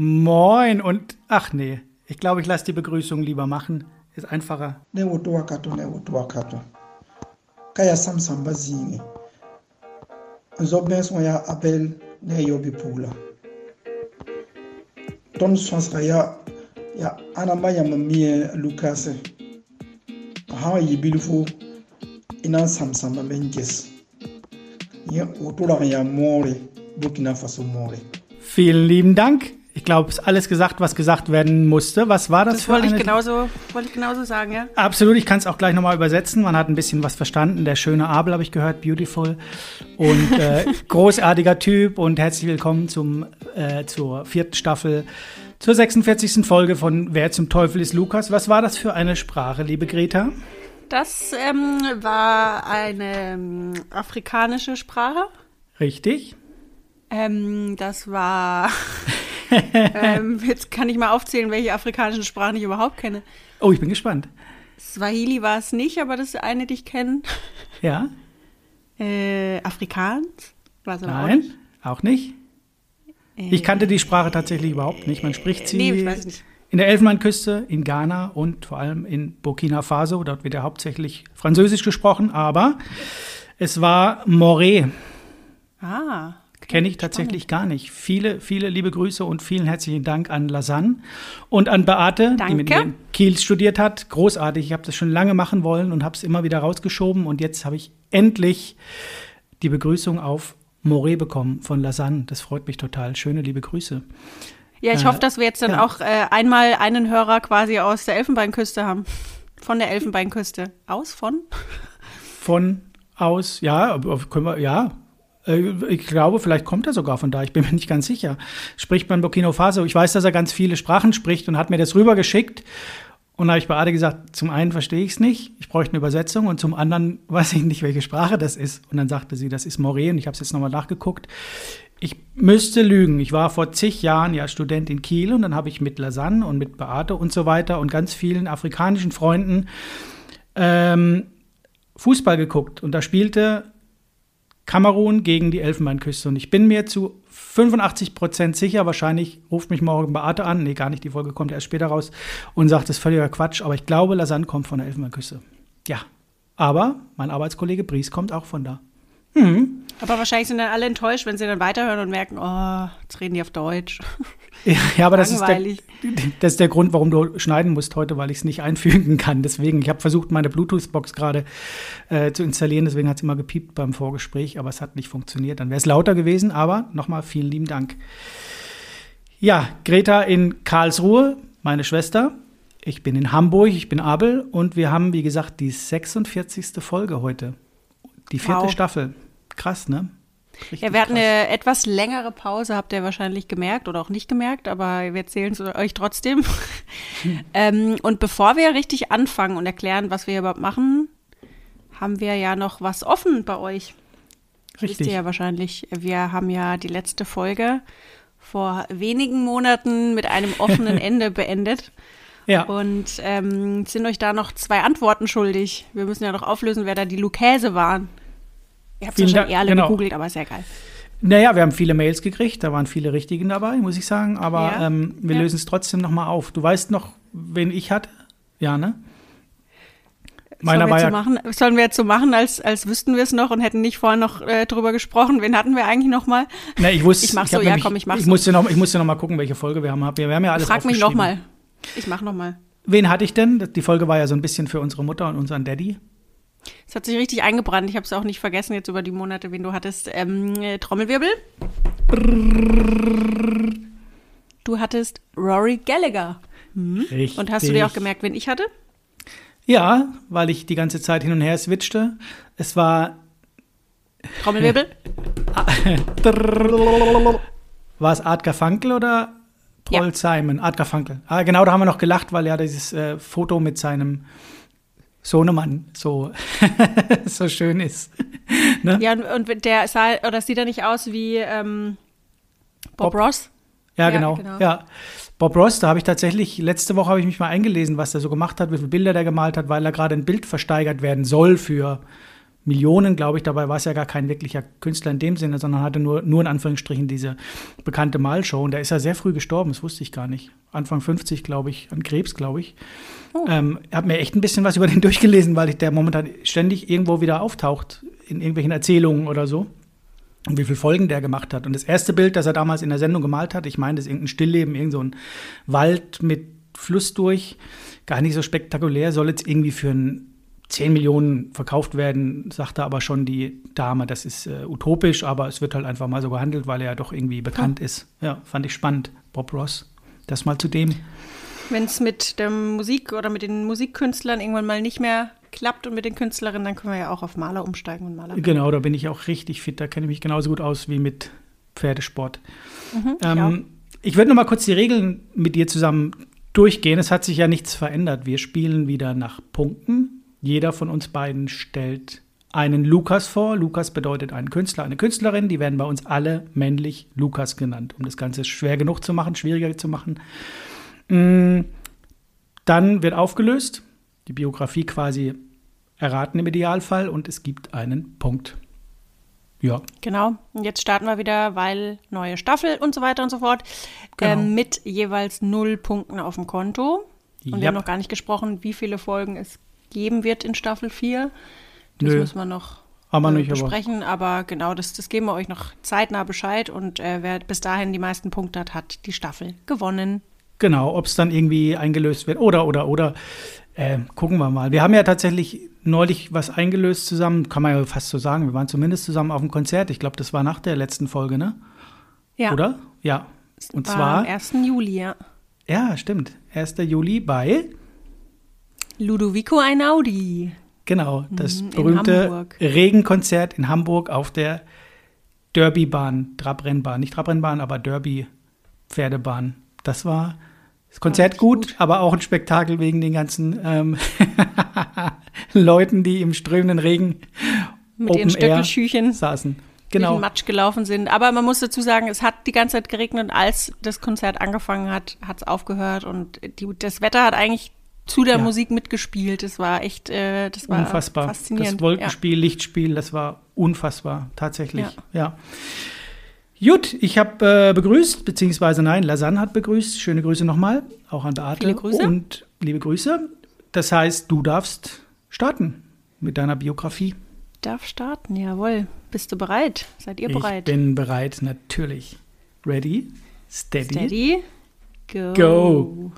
Moin und ach nee, ich glaube, ich lasse die Begrüßung lieber machen. Ist einfacher. ne woto wakato ne woto wakato kaya samsam bazingi zo benson ya abel ne yobi pula ton sonsra ya ya anamba yama mie lukase ha yibil fo ina samsamba men ges ye woto la ya more burkina faso more Vielen lieben Dank. Ich glaube, es ist alles gesagt, was gesagt werden musste. Was war das, Das für wollte ich, eine? genauso, wollte ich genauso sagen, ja. Absolut, ich kann es auch gleich nochmal übersetzen. Man hat ein bisschen was verstanden. Der schöne Abel habe ich gehört, beautiful. Und äh, großartiger Typ. Und herzlich willkommen zum, äh, zur vierten Staffel, zur 46. Folge von Wer zum Teufel ist Lukas. Was war das für eine Sprache, liebe Greta? Das ähm, war eine ähm, afrikanische Sprache. Richtig. Ähm, das war. ähm, jetzt kann ich mal aufzählen, welche afrikanischen Sprachen ich überhaupt kenne. Oh, ich bin gespannt. Swahili war es nicht, aber das ist eine, die ich kenne. Ja? Äh, Afrikaans? War es aber auch Nein? nicht. Auch nicht? Ich kannte die Sprache tatsächlich überhaupt nicht. Man spricht sie Nee, ich weiß nicht. in der Elfenbeinküste, in Ghana und vor allem in Burkina Faso. Dort wird ja hauptsächlich Französisch gesprochen, aber es war Moré. Ah. Kenne ich tatsächlich gar nicht. Viele, viele liebe Grüße und vielen herzlichen Dank an Lausanne und an Beate, die mit mir Danke. in Kiel studiert hat. Großartig. Ich habe das schon lange machen wollen und habe es immer wieder rausgeschoben. Und jetzt habe ich endlich die Begrüßung auf Moré bekommen von Lausanne. Das freut mich total. Schöne liebe Grüße. Ja, ich Äh, hoffe, dass wir jetzt dann ja. auch äh, einmal einen Hörer quasi aus der Elfenbeinküste haben. Von der Elfenbeinküste. Aus von? Von aus, ja, können wir, ja. Äh, Ich glaube, vielleicht kommt er sogar von da. Ich bin mir nicht ganz sicher. Spricht man Burkina Faso. Ich weiß, dass er ganz viele Sprachen spricht und hat mir das rübergeschickt. Und da habe ich bei Ade gesagt, zum einen verstehe ich es nicht, ich bräuchte eine Übersetzung und zum anderen weiß ich nicht, welche Sprache das ist. Und dann sagte sie, das ist Moré und ich habe es jetzt nochmal nachgeguckt. Ich müsste lügen. Ich war vor zig Jahren ja Student in Kiel und dann habe ich mit Lausanne und mit Beate und so weiter und ganz vielen afrikanischen Freunden ähm, Fußball geguckt und da spielte Kamerun gegen die Elfenbeinküste. Und ich bin mir zu 85 Prozent sicher, wahrscheinlich ruft mich morgen Beate an, nee, gar nicht, die Folge kommt erst später raus und sagt, das ist völliger Quatsch, aber ich glaube, Lausanne kommt von der Elfenbeinküste. Ja, aber mein Arbeitskollege Bries kommt auch von da. Aber wahrscheinlich sind dann alle enttäuscht, wenn sie dann weiterhören und merken, oh, jetzt reden die auf Deutsch. Ja, ja aber das ist, der, das ist der Grund, warum du schneiden musst heute, weil ich es nicht einfügen kann. Deswegen, ich habe versucht, meine Bluetooth-Box gerade äh, zu installieren, deswegen hat es immer gepiept beim Vorgespräch, aber es hat nicht funktioniert. Dann wäre es lauter gewesen, aber nochmal vielen lieben Dank. Ja, Greta in Karlsruhe, meine Schwester. Ich bin in Hamburg, ich bin Abel und wir haben, wie gesagt, die 46. Folge heute. Die vierte Wow. Staffel. Krass, ne? Richtig Ja, wir hatten krass. eine etwas längere Pause, habt ihr wahrscheinlich gemerkt oder auch nicht gemerkt, aber wir erzählen es euch trotzdem. ähm, und bevor wir richtig anfangen und erklären, was wir überhaupt machen, haben wir ja noch was offen bei euch. Wisst Richtig. ihr ja wahrscheinlich. Wir haben ja die letzte Folge vor wenigen Monaten mit einem offenen Ende beendet Ja. und ähm, sind euch da noch zwei Antworten schuldig. Wir müssen ja noch auflösen, wer da die Lukäse waren. Ihr habt es Vielen Dank, schon eh alle genau. gegoogelt, aber ja geil. Naja, wir haben viele Mails gekriegt, da waren viele Richtigen dabei, muss ich sagen, aber Ja. ähm, wir Ja. lösen es trotzdem nochmal auf. Du weißt noch, wen ich hatte? Ja, ne? Meiner sollen, wir ja, machen, sollen wir jetzt so machen, als, als wüssten wir es noch und hätten nicht vorher noch äh, drüber gesprochen? Wen hatten wir eigentlich noch mal? ne, ich wusste, Ich mach so, ja, nämlich- komm, ich mach's Ich musste noch, ich musste noch mal gucken, welche Folge wir haben. Wir haben ja alles Frag mich noch mal. Ich mach noch mal. Wen hatte ich denn? Die Folge war ja so ein bisschen für unsere Mutter und unseren Daddy. Es hat sich richtig eingebrannt. Ich habe es auch nicht vergessen jetzt über die Monate, wen du hattest. Ähm, äh, Trommelwirbel. Du hattest Rory Gallagher. Richtig. Hm? Und hast du dir auch gemerkt, wen ich hatte? Ja, weil ich die ganze Zeit hin und her switchte. Es war Trommelwirbel. War es Art Garfunkel oder Paul Ja. Simon? Art Garfunkel. Ah, genau, da haben wir noch gelacht, weil ja dieses äh, Foto mit seinem Sohnemann so, so schön ist. ne? ja, und, der sah, oder sieht er nicht aus wie ähm, Bob, Bob. Ross? Ja, Ja, genau. genau. Ja. Bob Ross, da habe ich tatsächlich, letzte Woche habe ich mich mal eingelesen, was der so gemacht hat, wie viele Bilder der gemalt hat, weil er gerade ein Bild versteigert werden soll für Millionen, glaube ich. Dabei war es ja gar kein wirklicher Künstler in dem Sinne, sondern hatte nur, nur in Anführungsstrichen diese bekannte Malshow. Und der ist ja sehr früh gestorben, das wusste ich gar nicht. Anfang 50, glaube ich, an Krebs, glaube ich. Oh. Ähm, habe mir echt ein bisschen was über den durchgelesen, weil der momentan ständig irgendwo wieder auftaucht in irgendwelchen Erzählungen oder so. Und wie viele Folgen der gemacht hat. Und das erste Bild, das er damals in der Sendung gemalt hat, ich meine, das ist irgendein Stillleben, irgend so ein Wald mit Fluss durch, gar nicht so spektakulär, soll jetzt irgendwie für ein 10 Millionen verkauft werden, sagte aber schon die Dame, das ist äh, utopisch, aber es wird halt einfach mal so gehandelt, weil er ja doch irgendwie bekannt ja. ist. Ja, fand ich spannend. Bob Ross. Das mal zu dem. Wenn es mit der Musik oder mit den Musikkünstlern irgendwann mal nicht mehr klappt und mit den Künstlerinnen, dann können wir ja auch auf Maler umsteigen und Maler. Genau, da bin ich auch richtig fit. Da kenne ich mich genauso gut aus wie mit Pferdesport. Mhm, ähm, ich, ich würde noch mal kurz die Regeln mit dir zusammen durchgehen. Es hat sich ja nichts verändert. Wir spielen wieder nach Punkten. Jeder von uns beiden stellt einen Lukas vor. Lukas bedeutet einen Künstler, eine Künstlerin. Die werden bei uns alle männlich Lukas genannt, um das Ganze schwer genug zu machen, schwieriger zu machen. Mm, dann wird aufgelöst, die Biografie quasi erraten im Idealfall und es gibt einen Punkt. Ja. Genau. Und jetzt starten wir wieder, weil neue Staffel und so weiter und so fort. Genau. Ähm, mit jeweils null Punkten auf dem Konto. Und yep. wir haben noch gar nicht gesprochen, wie viele Folgen es gibt geben wird in Staffel 4. Das Nö. müssen wir noch aber nicht, besprechen, aber, aber genau, das, das geben wir euch noch zeitnah Bescheid und äh, wer bis dahin die meisten Punkte hat, hat die Staffel gewonnen. Genau, ob es dann irgendwie eingelöst wird oder, oder, oder. Äh, gucken wir mal. Wir haben ja tatsächlich neulich was eingelöst zusammen, kann man ja fast so sagen. Wir waren zumindest zusammen auf dem Konzert. Ich glaube, das war nach der letzten Folge, ne? Ja. Oder? Ja. Und zwar. Am 1. Juli, ja. Ja, stimmt. 1. Juli bei Ludovico Einaudi. Genau, das mhm, berühmte Regenkonzert in Hamburg auf der Derbybahn, Trabrennbahn, nicht Trabrennbahn, aber Derby-Pferdebahn. Das war das Konzert gut, gut, aber auch ein Spektakel wegen den ganzen ähm, Leuten, die im strömenden Regen mit Open ihren Stöckelschüchen saßen. Genau. Durch den Matsch gelaufen sind. Aber man muss dazu sagen, es hat die ganze Zeit geregnet und als das Konzert angefangen hat, hat es aufgehört und die, das Wetter hat eigentlich zu der ja. Musik mitgespielt. Das war echt, äh, das war unfassbar. faszinierend. Das Wolkenspiel, ja. Lichtspiel, das war unfassbar, tatsächlich. Ja. ja. Gut, ich habe äh, begrüßt, beziehungsweise nein, Lasanne hat begrüßt. Schöne Grüße nochmal, auch an Beate. Viele Grüße. Und liebe Grüße. Das heißt, du darfst starten mit deiner Biografie. Darf starten, jawohl. Bist du bereit? Seid ihr bereit? Ich bin bereit, natürlich. Ready, steady, steady go. go.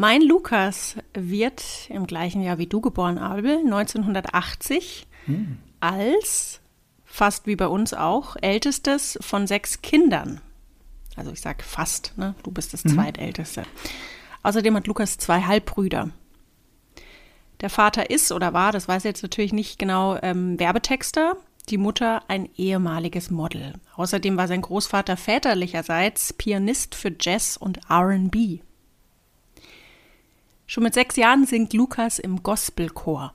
Mein Lukas wird im gleichen Jahr wie du geboren, Abel, 1980, hm. als, fast wie bei uns auch, ältestes von sechs Kindern. Also ich sage fast, ne? du bist das mhm. zweitälteste. Außerdem hat Lukas zwei Halbbrüder. Der Vater ist oder war, das weiß ich jetzt natürlich nicht genau, ähm, Werbetexter, die Mutter ein ehemaliges Model. Außerdem war sein Großvater väterlicherseits Pianist für Jazz und RB. Schon mit sechs Jahren singt Lukas im Gospelchor.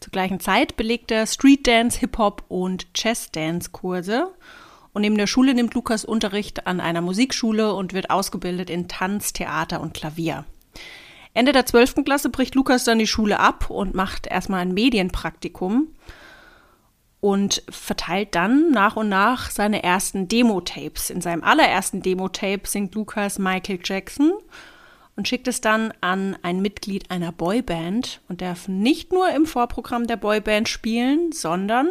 Zur gleichen Zeit belegt er Street Dance, Hip-Hop und Chess Dance Kurse. Und neben der Schule nimmt Lukas Unterricht an einer Musikschule und wird ausgebildet in Tanz, Theater und Klavier. Ende der 12. Klasse bricht Lukas dann die Schule ab und macht erstmal ein Medienpraktikum und verteilt dann nach und nach seine ersten Demo-Tapes. In seinem allerersten Demo-Tape singt Lukas Michael Jackson und schickt es dann an ein Mitglied einer Boyband und darf nicht nur im Vorprogramm der Boyband spielen, sondern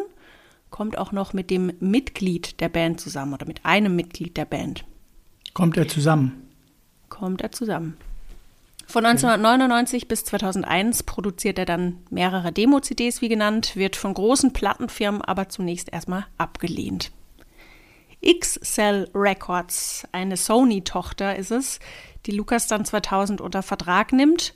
kommt auch noch mit dem Mitglied der Band zusammen oder mit einem Mitglied der Band. Kommt er zusammen? Kommt er zusammen. Von 1999 bis 2001 produziert er dann mehrere Demo-CDs, wie genannt, wird von großen Plattenfirmen aber zunächst erstmal abgelehnt. X-Cell Records, eine Sony-Tochter ist es, die Lukas dann 2000 unter Vertrag nimmt.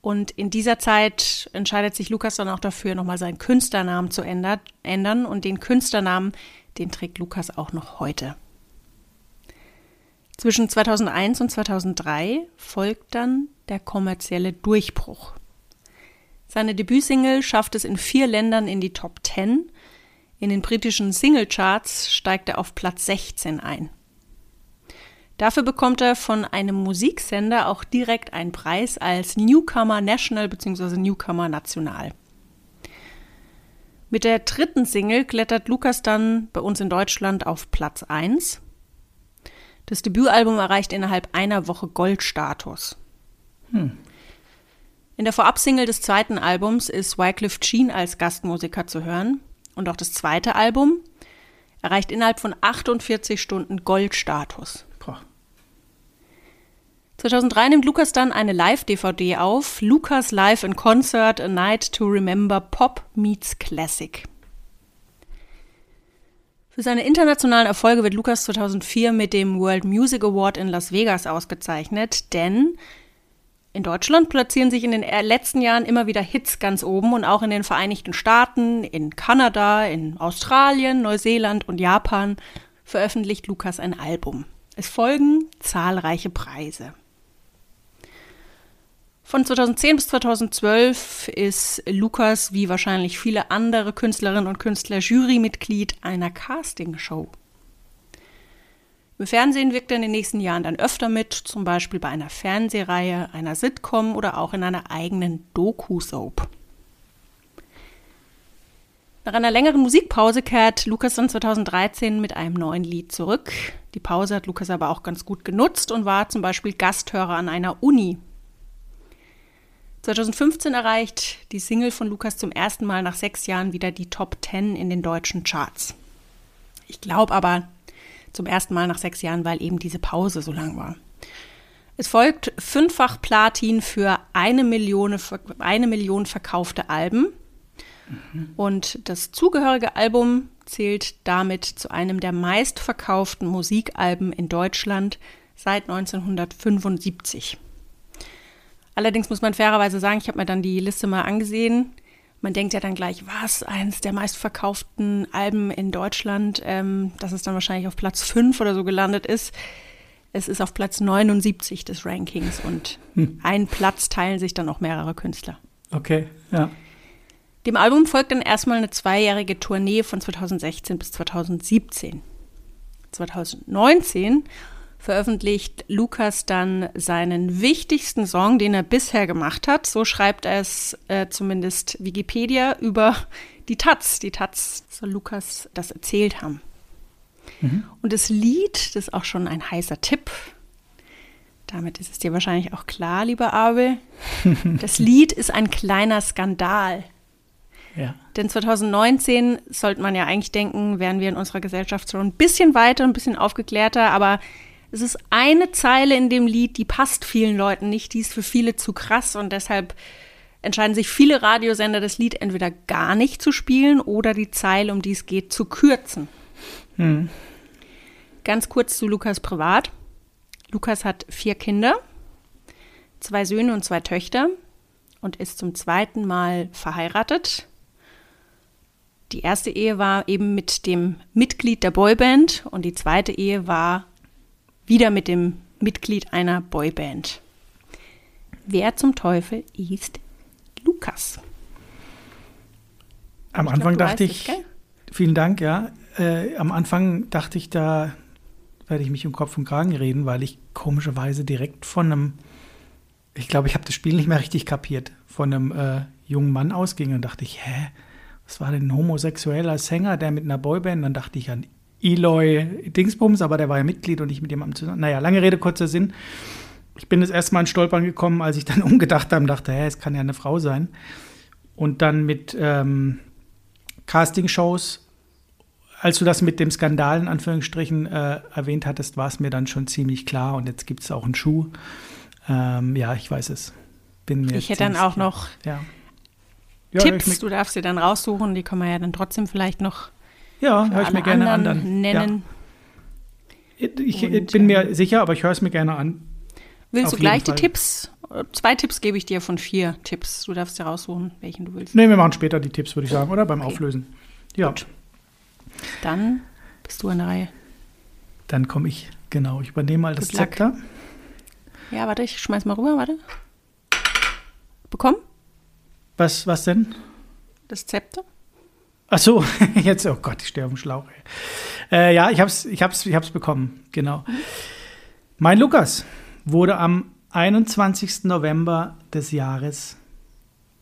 Und in dieser Zeit entscheidet sich Lukas dann auch dafür, nochmal seinen Künstlernamen zu ändern. Und den Künstlernamen, den trägt Lukas auch noch heute. Zwischen 2001 und 2003 folgt dann der kommerzielle Durchbruch. Seine Debütsingle schafft es in vier Ländern in die Top 10. In den britischen Singlecharts steigt er auf Platz 16 ein. Dafür bekommt er von einem Musiksender auch direkt einen Preis als Newcomer National bzw. Newcomer National. Mit der dritten Single klettert Lukas dann bei uns in Deutschland auf Platz 1. Das Debütalbum erreicht innerhalb einer Woche Goldstatus. Hm. In der Vorabsingle des zweiten Albums ist Wycliffe Jean als Gastmusiker zu hören. Und auch das zweite Album erreicht innerhalb von 48 Stunden Goldstatus. 2003 nimmt Lukas dann eine Live-DVD auf, Lukas Live in Concert, A Night to Remember Pop Meets Classic. Für seine internationalen Erfolge wird Lukas 2004 mit dem World Music Award in Las Vegas ausgezeichnet, denn in Deutschland platzieren sich in den letzten Jahren immer wieder Hits ganz oben und auch in den Vereinigten Staaten, in Kanada, in Australien, Neuseeland und Japan veröffentlicht Lukas ein Album. Es folgen zahlreiche Preise. Von 2010 bis 2012 ist Lukas, wie wahrscheinlich viele andere Künstlerinnen und Künstler, Jurymitglied einer Castingshow. Im Fernsehen wirkt er in den nächsten Jahren dann öfter mit, zum Beispiel bei einer Fernsehreihe, einer Sitcom oder auch in einer eigenen Doku-Soap. Nach einer längeren Musikpause kehrt Lukas dann 2013 mit einem neuen Lied zurück. Die Pause hat Lukas aber auch ganz gut genutzt und war zum Beispiel Gasthörer an einer Uni 2015 erreicht die Single von Lukas zum ersten Mal nach sechs Jahren wieder die Top 10 in den deutschen Charts. Ich glaube aber zum ersten Mal nach sechs Jahren, weil eben diese Pause so lang war. Es folgt fünffach Platin für eine Million, eine Million verkaufte Alben. Mhm. Und das zugehörige Album zählt damit zu einem der meistverkauften Musikalben in Deutschland seit 1975. Allerdings muss man fairerweise sagen, ich habe mir dann die Liste mal angesehen. Man denkt ja dann gleich, was, eines der meistverkauften Alben in Deutschland, ähm, dass es dann wahrscheinlich auf Platz 5 oder so gelandet ist. Es ist auf Platz 79 des Rankings und hm. einen Platz teilen sich dann auch mehrere Künstler. Okay, ja. Dem Album folgt dann erstmal eine zweijährige Tournee von 2016 bis 2017. 2019 veröffentlicht Lukas dann seinen wichtigsten Song, den er bisher gemacht hat. So schreibt es äh, zumindest Wikipedia über die Taz. Die Taz soll Lukas das erzählt haben. Mhm. Und das Lied, das ist auch schon ein heißer Tipp. Damit ist es dir wahrscheinlich auch klar, lieber Abel. Das Lied ist ein kleiner Skandal. Ja. Denn 2019 sollte man ja eigentlich denken, wären wir in unserer Gesellschaft schon ein bisschen weiter, ein bisschen aufgeklärter, aber es ist eine Zeile in dem Lied, die passt vielen Leuten nicht, die ist für viele zu krass und deshalb entscheiden sich viele Radiosender, das Lied entweder gar nicht zu spielen oder die Zeile, um die es geht, zu kürzen. Hm. Ganz kurz zu Lukas privat. Lukas hat vier Kinder, zwei Söhne und zwei Töchter und ist zum zweiten Mal verheiratet. Die erste Ehe war eben mit dem Mitglied der Boyband und die zweite Ehe war wieder mit dem Mitglied einer Boyband. Wer zum Teufel ist Lukas? Am ich Anfang glaub, dachte ich, es, vielen Dank, ja. Äh, am Anfang dachte ich, da werde ich mich um Kopf und Kragen reden, weil ich komischerweise direkt von einem, ich glaube, ich habe das Spiel nicht mehr richtig kapiert, von einem äh, jungen Mann ausging und dachte ich, hä, was war denn ein homosexueller Sänger, der mit einer Boyband? Dann dachte ich an Eloy Dingsbums, aber der war ja Mitglied und nicht mit jemandem zusammen. Naja, lange Rede, kurzer Sinn. Ich bin das erste Mal in Stolpern gekommen, als ich dann umgedacht habe und dachte, hä, es kann ja eine Frau sein. Und dann mit ähm, Castingshows, als du das mit dem Skandal in Anführungsstrichen äh, erwähnt hattest, war es mir dann schon ziemlich klar. Und jetzt gibt es auch einen Schuh. Ähm, ja, ich weiß es. Bin mir ich hätte dann auch klar. noch ja. Tipps, du darfst sie dann raussuchen, die können wir ja dann trotzdem vielleicht noch ja, höre ich mir gerne an dann. Nennen. Ja. Ich, ich bin mir ähm, sicher, aber ich höre es mir gerne an. Willst Auf du gleich die Tipps? Zwei Tipps gebe ich dir von vier Tipps. Du darfst dir raussuchen, welchen du willst. Nee, wir machen später die Tipps, würde ich sagen, oder? Beim okay. Auflösen. Ja. Gut. Dann bist du an der Reihe. Dann komme ich, genau. Ich übernehme mal das Zepter. Ja, warte, ich schmeiß mal rüber, warte. Bekommen? Was, was denn? Das Zepter. Ach so, jetzt, oh Gott, ich stehe auf dem Schlauch. Äh, ja, ich hab's, ich, hab's, ich hab's bekommen, genau. Mein Lukas wurde am 21. November des Jahres,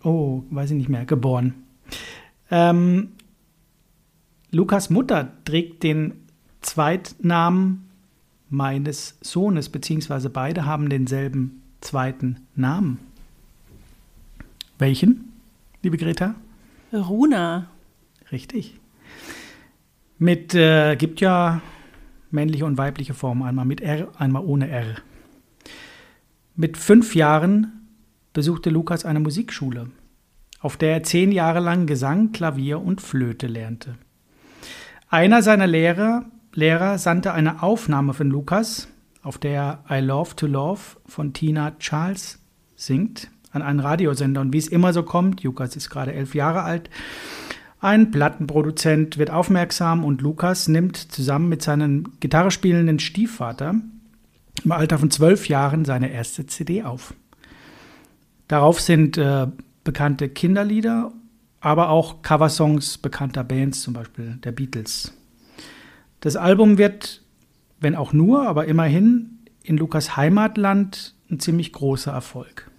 oh, weiß ich nicht mehr, geboren. Ähm, Lukas Mutter trägt den Zweitnamen meines Sohnes, beziehungsweise beide haben denselben zweiten Namen. Welchen, liebe Greta? Runa. Richtig. Mit, äh, gibt ja männliche und weibliche Formen, einmal mit R, einmal ohne R. Mit fünf Jahren besuchte Lukas eine Musikschule, auf der er zehn Jahre lang Gesang, Klavier und Flöte lernte. Einer seiner Lehrer, Lehrer sandte eine Aufnahme von Lukas, auf der I Love to Love von Tina Charles singt, an einen Radiosender. Und wie es immer so kommt, Lukas ist gerade elf Jahre alt, ein Plattenproduzent wird aufmerksam und Lukas nimmt zusammen mit seinem Gitarre spielenden Stiefvater im Alter von zwölf Jahren seine erste CD auf. Darauf sind äh, bekannte Kinderlieder, aber auch Coversongs bekannter Bands, zum Beispiel der Beatles. Das Album wird, wenn auch nur, aber immerhin in Lukas Heimatland ein ziemlich großer Erfolg.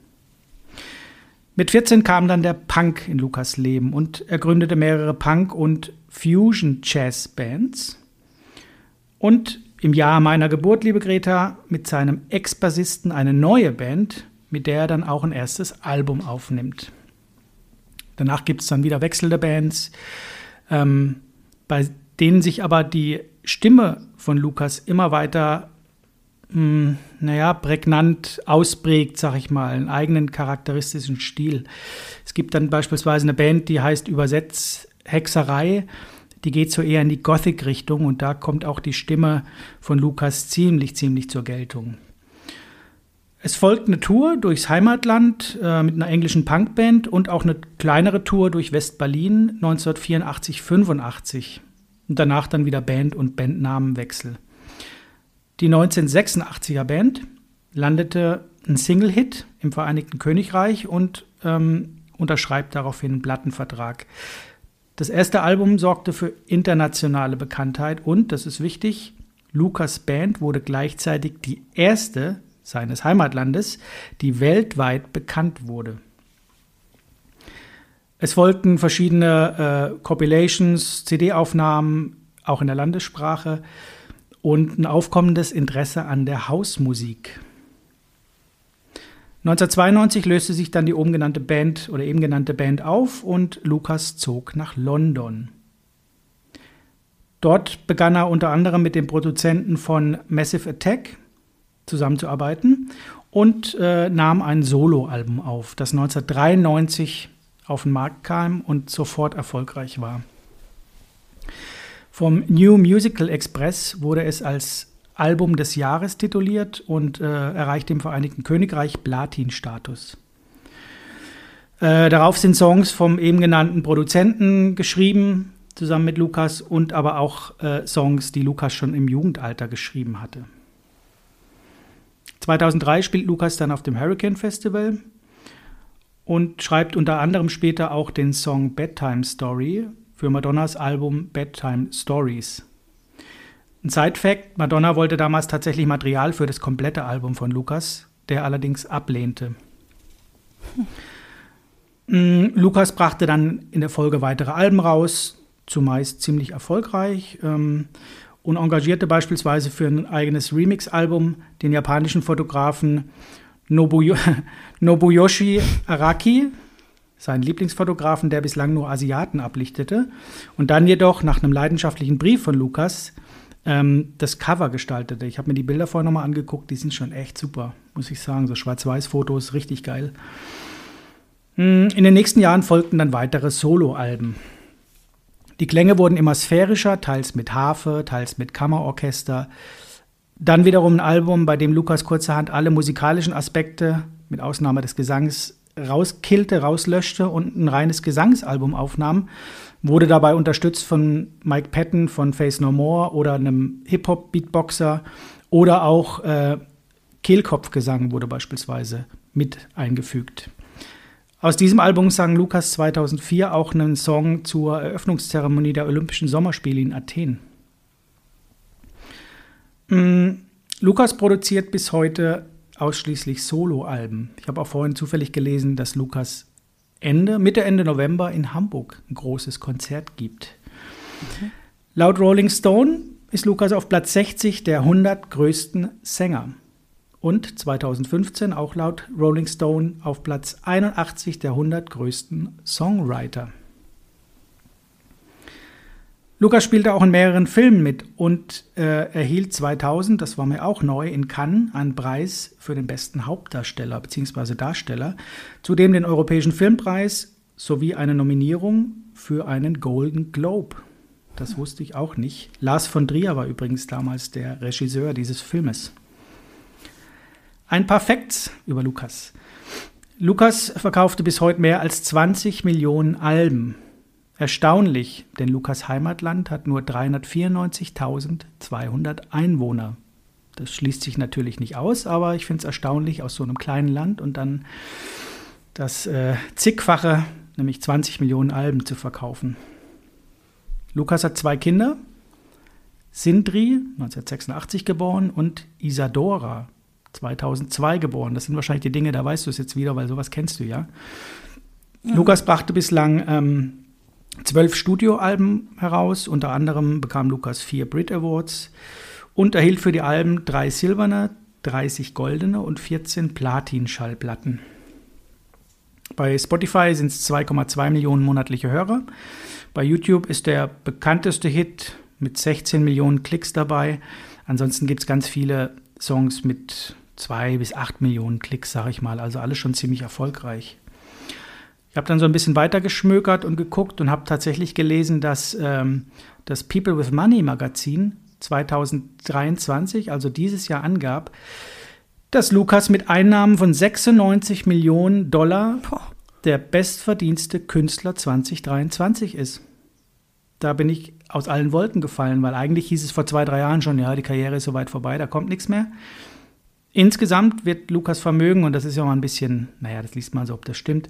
Mit 14 kam dann der Punk in Lukas Leben und er gründete mehrere Punk- und Fusion-Jazz-Bands. Und im Jahr meiner Geburt, liebe Greta, mit seinem Ex-Bassisten eine neue Band, mit der er dann auch ein erstes Album aufnimmt. Danach gibt es dann wieder wechselnde Bands, ähm, bei denen sich aber die Stimme von Lukas immer weiter hm, naja, prägnant ausprägt, sag ich mal, einen eigenen charakteristischen Stil. Es gibt dann beispielsweise eine Band, die heißt Übersetz Hexerei. Die geht so eher in die Gothic-Richtung und da kommt auch die Stimme von Lukas ziemlich, ziemlich zur Geltung. Es folgt eine Tour durchs Heimatland äh, mit einer englischen Punkband und auch eine kleinere Tour durch West-Berlin 1984-85. Und danach dann wieder Band- und Bandnamenwechsel. Die 1986er Band landete ein Single-Hit im Vereinigten Königreich und ähm, unterschreibt daraufhin einen Plattenvertrag. Das erste Album sorgte für internationale Bekanntheit und, das ist wichtig, Lukas Band wurde gleichzeitig die erste seines Heimatlandes, die weltweit bekannt wurde. Es folgten verschiedene äh, Compilations, CD-Aufnahmen, auch in der Landessprache und ein aufkommendes Interesse an der Hausmusik. 1992 löste sich dann die oben genannte Band oder eben genannte Band auf und Lukas zog nach London. Dort begann er unter anderem mit dem Produzenten von Massive Attack zusammenzuarbeiten und äh, nahm ein Soloalbum auf, das 1993 auf den Markt kam und sofort erfolgreich war. Vom New Musical Express wurde es als Album des Jahres tituliert und äh, erreichte im Vereinigten Königreich Platin-Status. Äh, darauf sind Songs vom eben genannten Produzenten geschrieben, zusammen mit Lukas, und aber auch äh, Songs, die Lukas schon im Jugendalter geschrieben hatte. 2003 spielt Lukas dann auf dem Hurricane Festival und schreibt unter anderem später auch den Song Bedtime Story, für Madonnas Album Bedtime Stories. Ein Side-Fact: Madonna wollte damals tatsächlich Material für das komplette Album von Lukas, der allerdings ablehnte. Hm. Lukas brachte dann in der Folge weitere Alben raus, zumeist ziemlich erfolgreich, ähm, und engagierte beispielsweise für ein eigenes Remix-Album den japanischen Fotografen Nobuyo Nobuyoshi Araki, seinen Lieblingsfotografen, der bislang nur Asiaten ablichtete, und dann jedoch nach einem leidenschaftlichen Brief von Lukas ähm, das Cover gestaltete. Ich habe mir die Bilder vorher nochmal angeguckt, die sind schon echt super, muss ich sagen. So Schwarz-Weiß-Fotos, richtig geil. Hm, in den nächsten Jahren folgten dann weitere Soloalben. Die Klänge wurden immer sphärischer, teils mit Harfe, teils mit Kammerorchester. Dann wiederum ein Album, bei dem Lukas kurzerhand alle musikalischen Aspekte, mit Ausnahme des Gesangs, rauskillte, rauslöschte und ein reines Gesangsalbum aufnahm. Wurde dabei unterstützt von Mike Patton von Face No More oder einem Hip-Hop-Beatboxer oder auch äh, Kehlkopfgesang wurde beispielsweise mit eingefügt. Aus diesem Album sang Lukas 2004 auch einen Song zur Eröffnungszeremonie der Olympischen Sommerspiele in Athen. Mm, Lukas produziert bis heute ausschließlich Soloalben. Ich habe auch vorhin zufällig gelesen, dass Lukas Ende, Mitte, Ende November in Hamburg ein großes Konzert gibt. Laut Rolling Stone ist Lukas auf Platz 60 der 100 größten Sänger. Und 2015 auch laut Rolling Stone auf Platz 81 der 100 größten Songwriter. Lukas spielte auch in mehreren Filmen mit und äh, erhielt 2000, das war mir auch neu, in Cannes einen Preis für den besten Hauptdarsteller bzw. Darsteller, zudem den Europäischen Filmpreis sowie eine Nominierung für einen Golden Globe. Das wusste ich auch nicht. Lars von Trier war übrigens damals der Regisseur dieses Filmes. Ein paar Facts über Lukas. Lukas verkaufte bis heute mehr als 20 Millionen Alben. Erstaunlich, denn Lukas Heimatland hat nur 394.200 Einwohner. Das schließt sich natürlich nicht aus, aber ich finde es erstaunlich, aus so einem kleinen Land und dann das äh, zigfache, nämlich 20 Millionen Alben zu verkaufen. Lukas hat zwei Kinder, Sindri, 1986 geboren, und Isadora, 2002 geboren. Das sind wahrscheinlich die Dinge, da weißt du es jetzt wieder, weil sowas kennst du ja. ja. Lukas brachte bislang ähm, zwölf Studioalben heraus. Unter anderem bekam Lukas vier Brit Awards und erhielt für die Alben drei silberne, 30 goldene und 14 Platin-Schallplatten. Bei Spotify sind es 2,2 Millionen monatliche Hörer. Bei YouTube ist der bekannteste Hit mit 16 Millionen Klicks dabei. Ansonsten gibt es ganz viele Songs mit 2 bis 8 Millionen Klicks, sage ich mal. Also alles schon ziemlich erfolgreich. Ich habe dann so ein bisschen weiter geschmökert und geguckt und habe tatsächlich gelesen, dass ähm, das People with Money Magazin 2023, also dieses Jahr, angab, dass Lukas mit Einnahmen von 96 Millionen Dollar der bestverdienste Künstler 2023 ist. Da bin ich aus allen Wolken gefallen, weil eigentlich hieß es vor zwei, drei Jahren schon, ja, die Karriere ist soweit vorbei, da kommt nichts mehr. Insgesamt wird Lukas Vermögen, und das ist ja mal ein bisschen, naja, das liest man so, ob das stimmt,